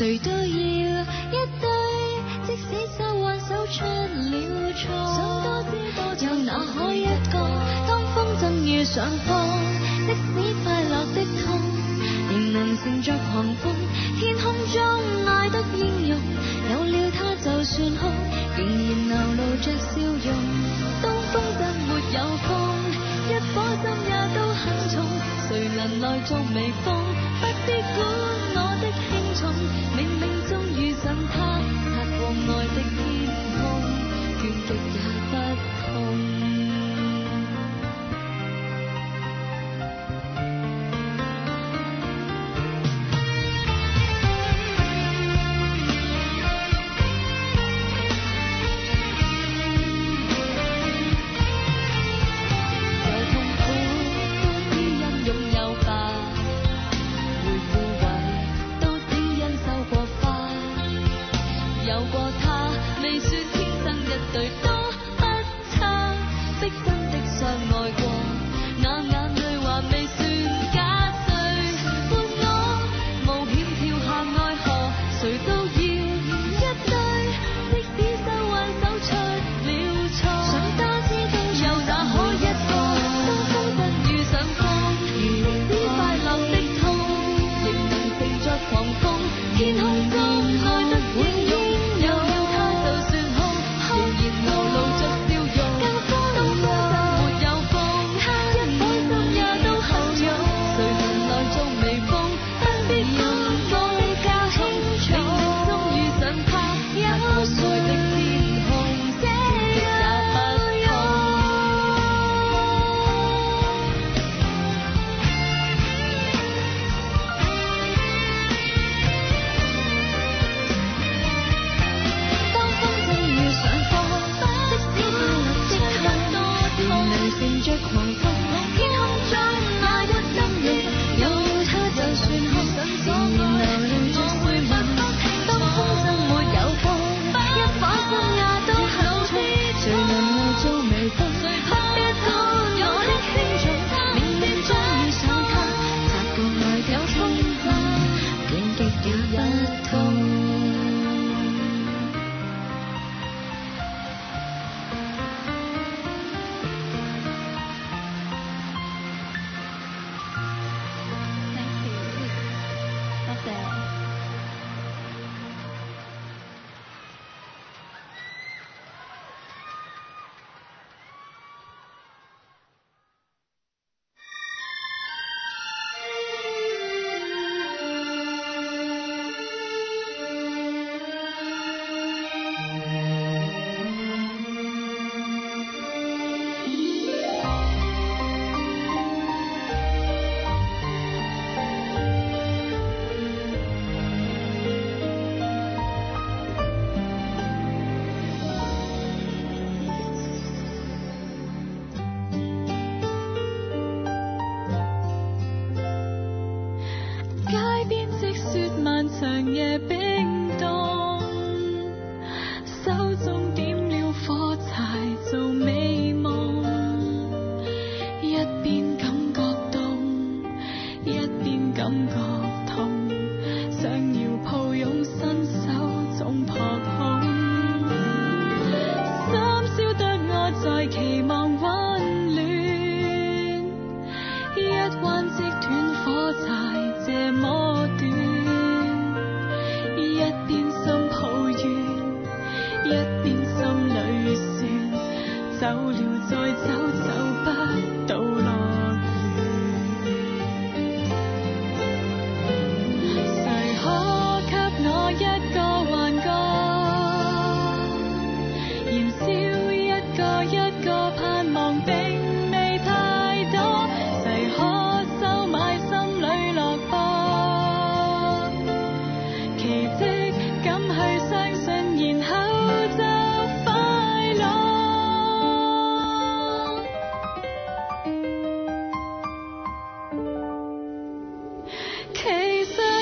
谁都要一对，即使手挽手出了错，有哪可一个？当风筝遇上风，即使快乐的痛，仍能乘着狂风，天空中爱得英勇。有了他，就算哭，仍然流露着笑容。当风筝没有风。一颗心也都很重，谁能来作微风？不必管我的轻重，冥冥中遇上他，踏过爱的天空，倦极也不。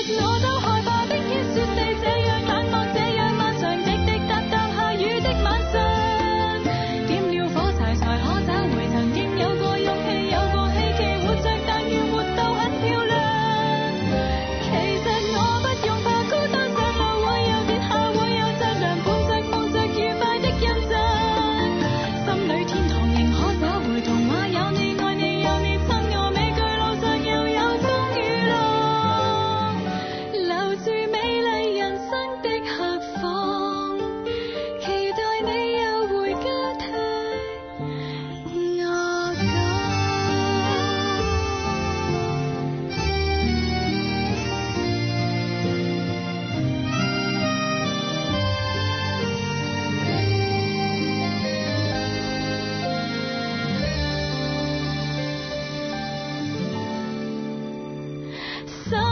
No.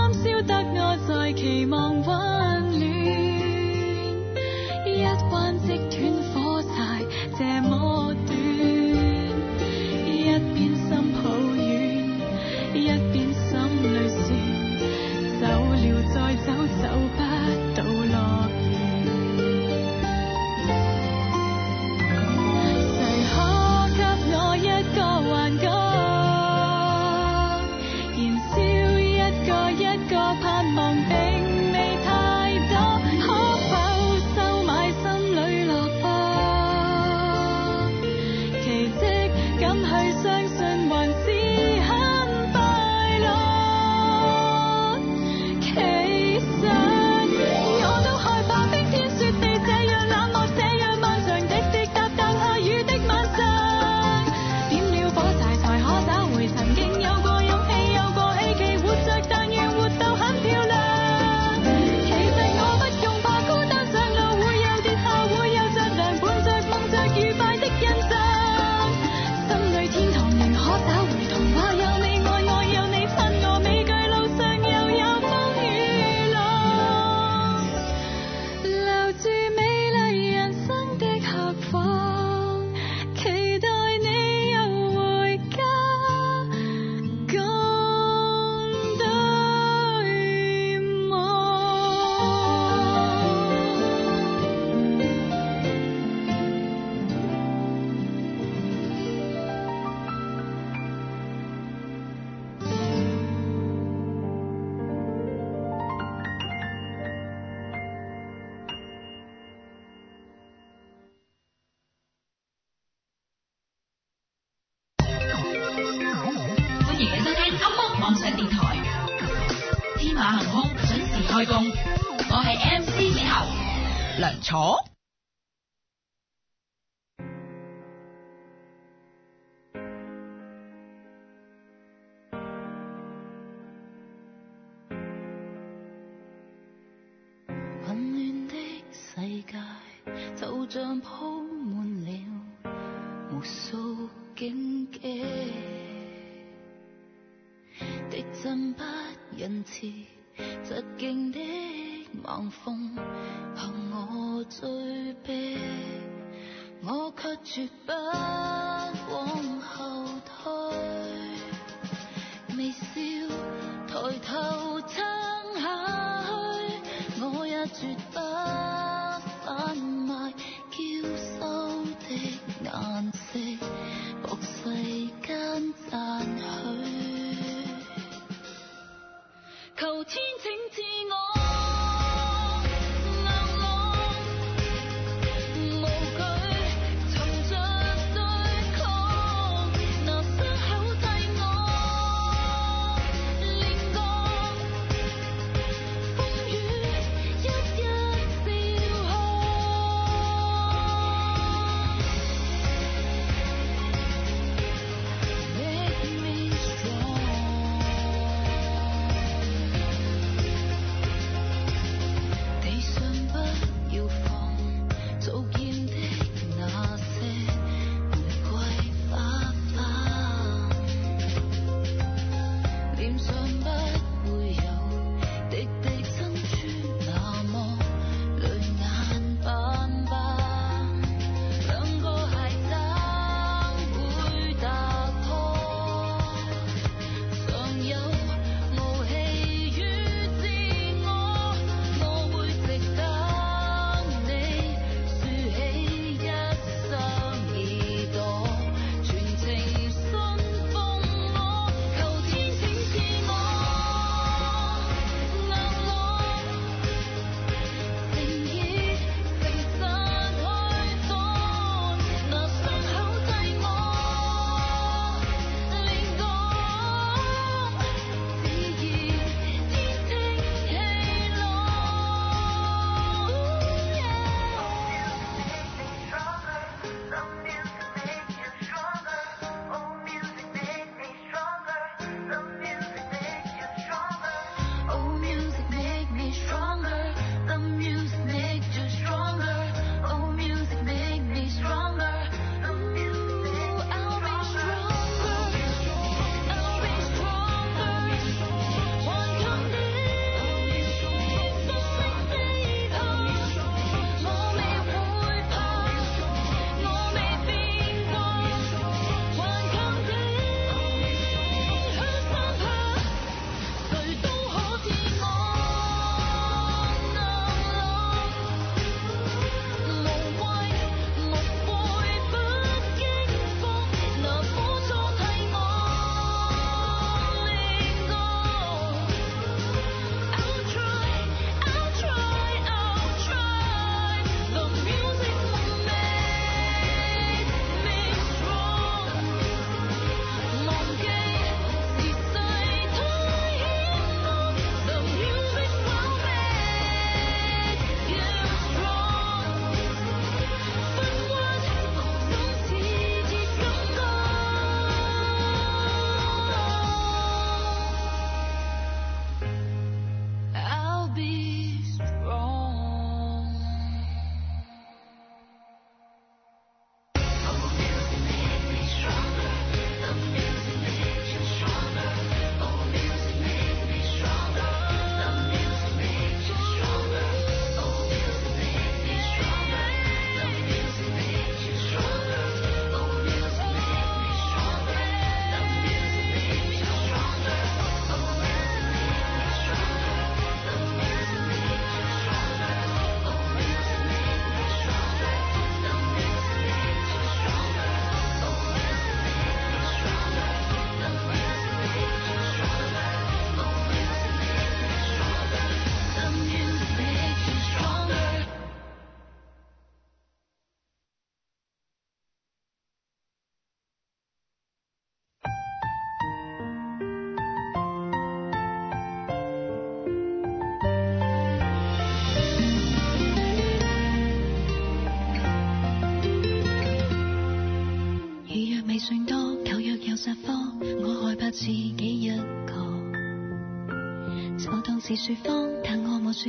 今宵得我在期望温暖，一弯直。梁楚。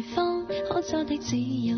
方可找的只有。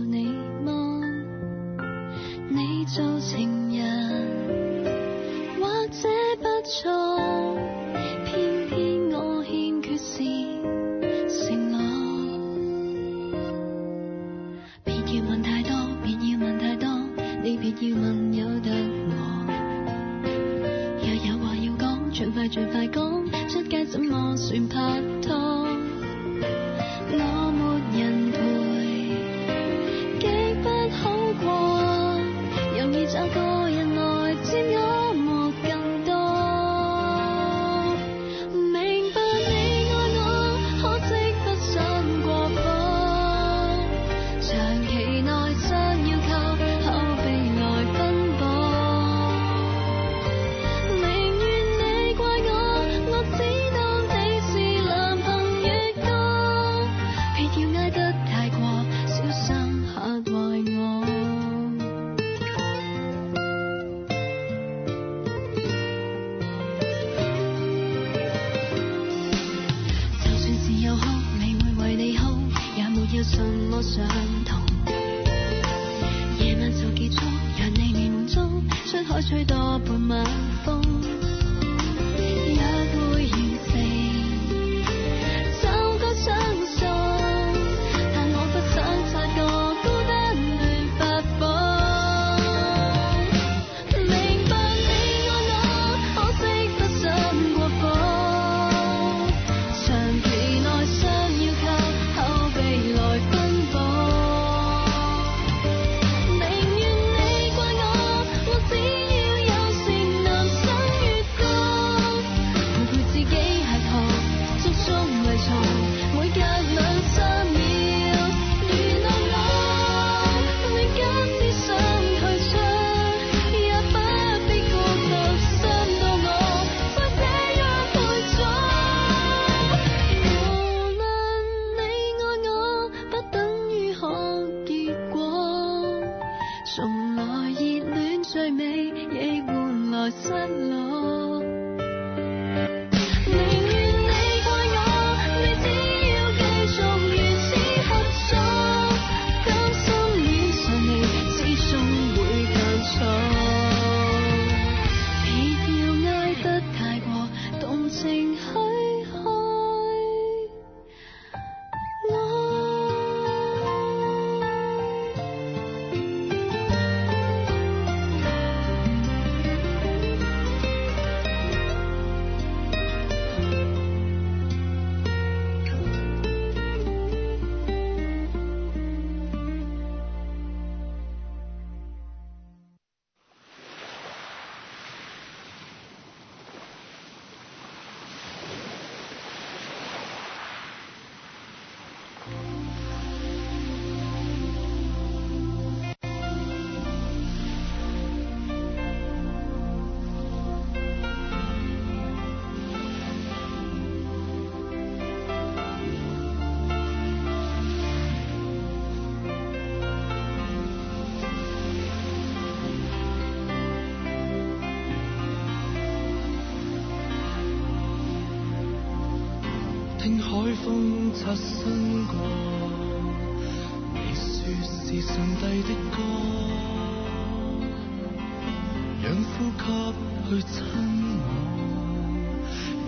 发生过，你说是上帝的歌，让呼吸去亲我，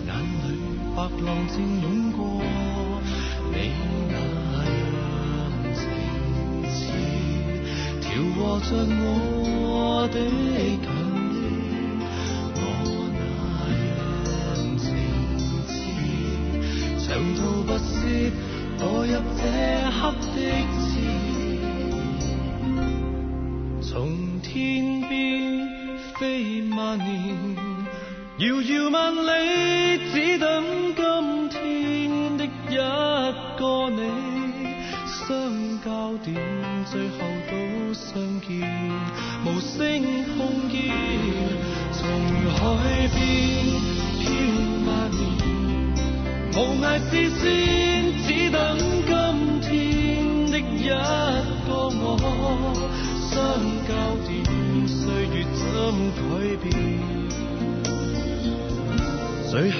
眼里白浪正涌过，你那样情切，调和着我的。长途跋涉，堕入这刻的字。从天边飞万年，遥遥万里，只等今天的一个你。相交点，最后都相见，无声空见，从海边飘万年。无奈视线，只等今天的一个我，相交点，岁月怎改变？最后。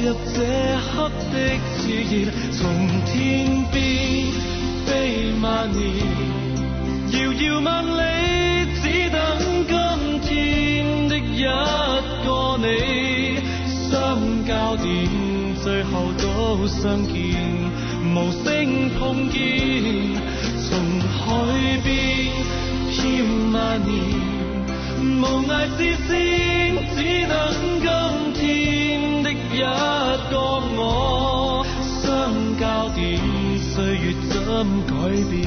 入这刻的炽热，从天边飞万年，遥遥万里，只等今天的一个你。相交点，最后都相见，无声碰见，从海边飘万年，无涯之线，只等今。改变，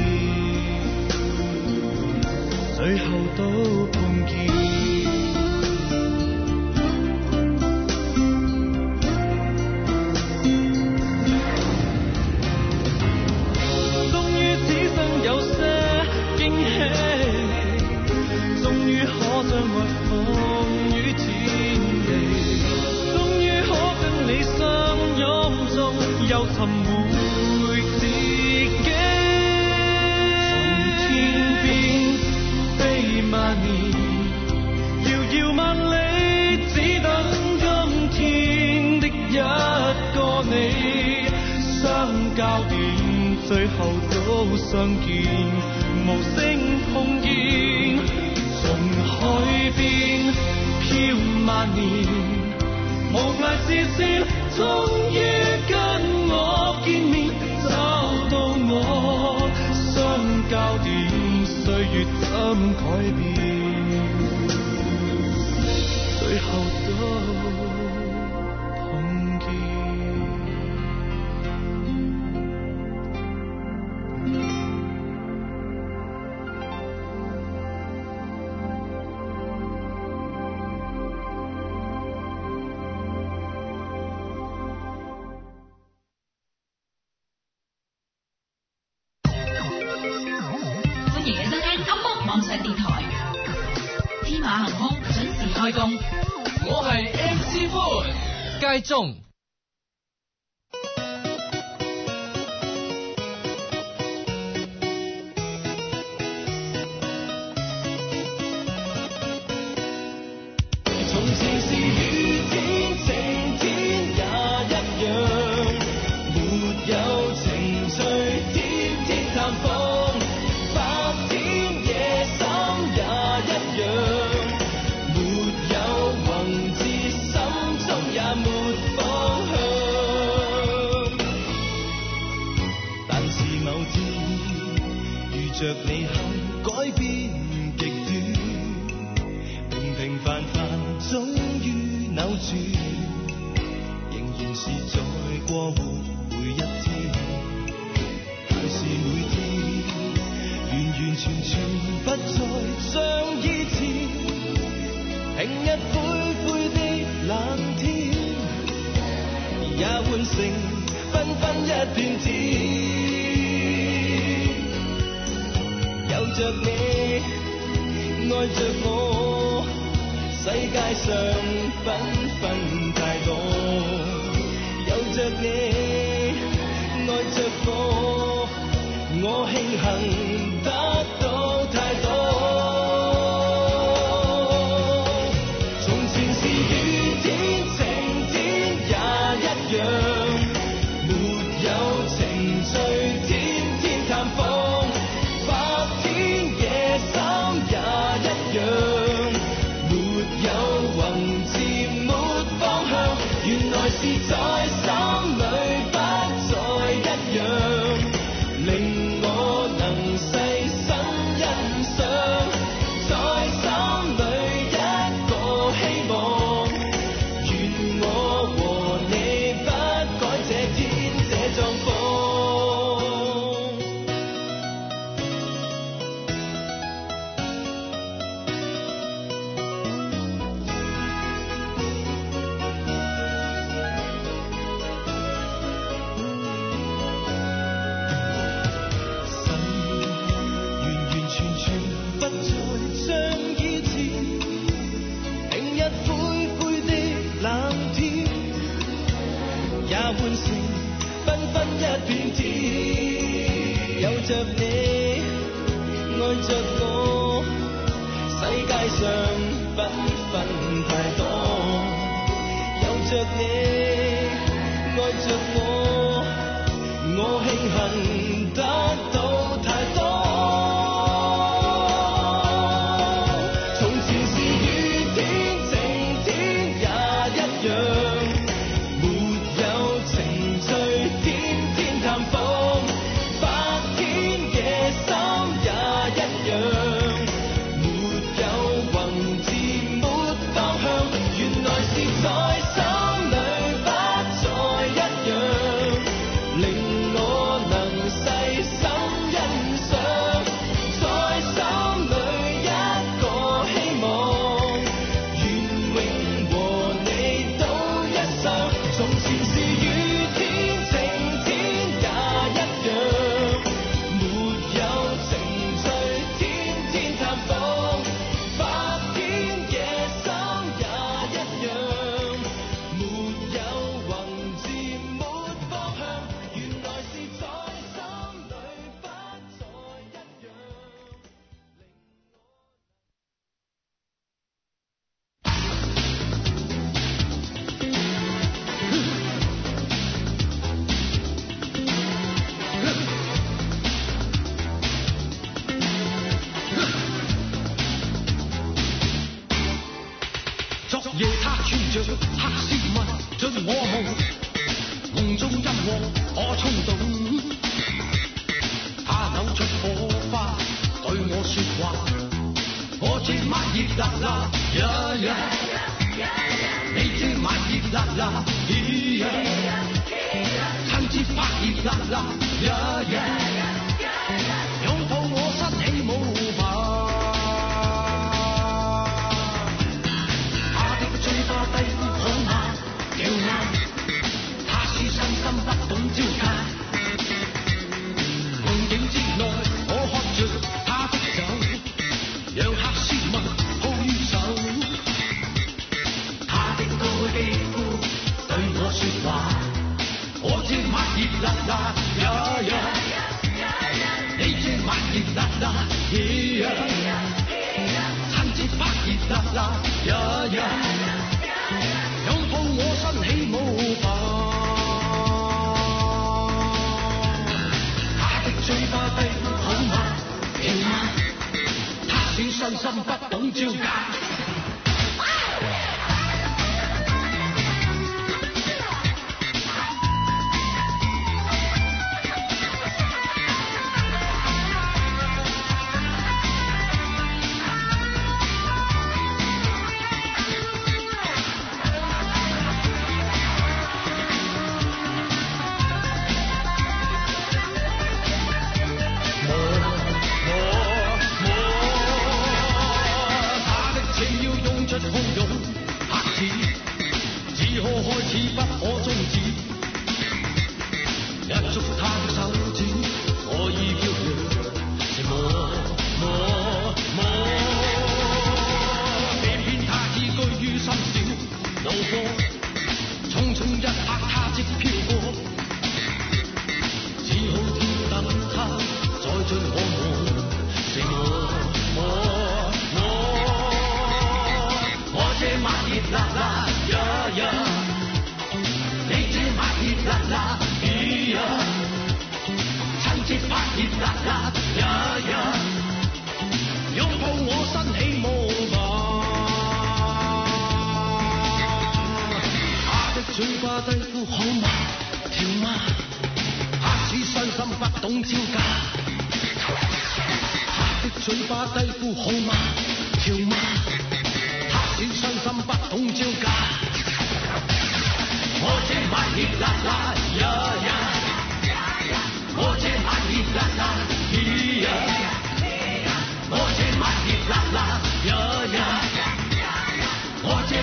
最后都能记。我系 M C 欢街中。某天遇着你后改变极端，平平凡凡终于扭转，仍然是再过活每一天。若是每天完完全全不再像以前，平日灰灰的冷天也换成缤纷一片天。着你，爱着我，世界上缤纷太多。有着你，爱着我，我庆幸得到太多。从前是雨天，晴天也一样。有着你，爱着我，世界上不分太多。有着你，爱着我，我庆幸。Oczy magii w la, ja, yeah, yeah. magii w la, la, i, ja. Tanci la, 咿呀，趁热不热，啦，呀呀，有放我身起舞吧。他的嘴巴闭好吗？好吗？他只伤心，不懂招架。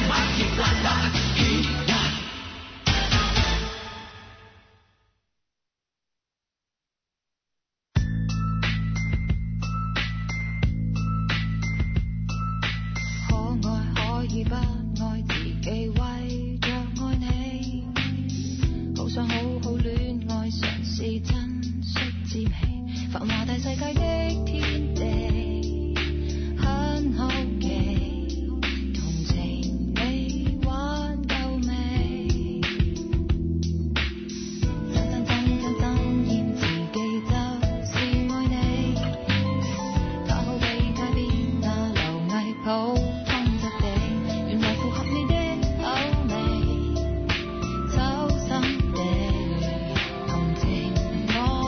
Marque Placar.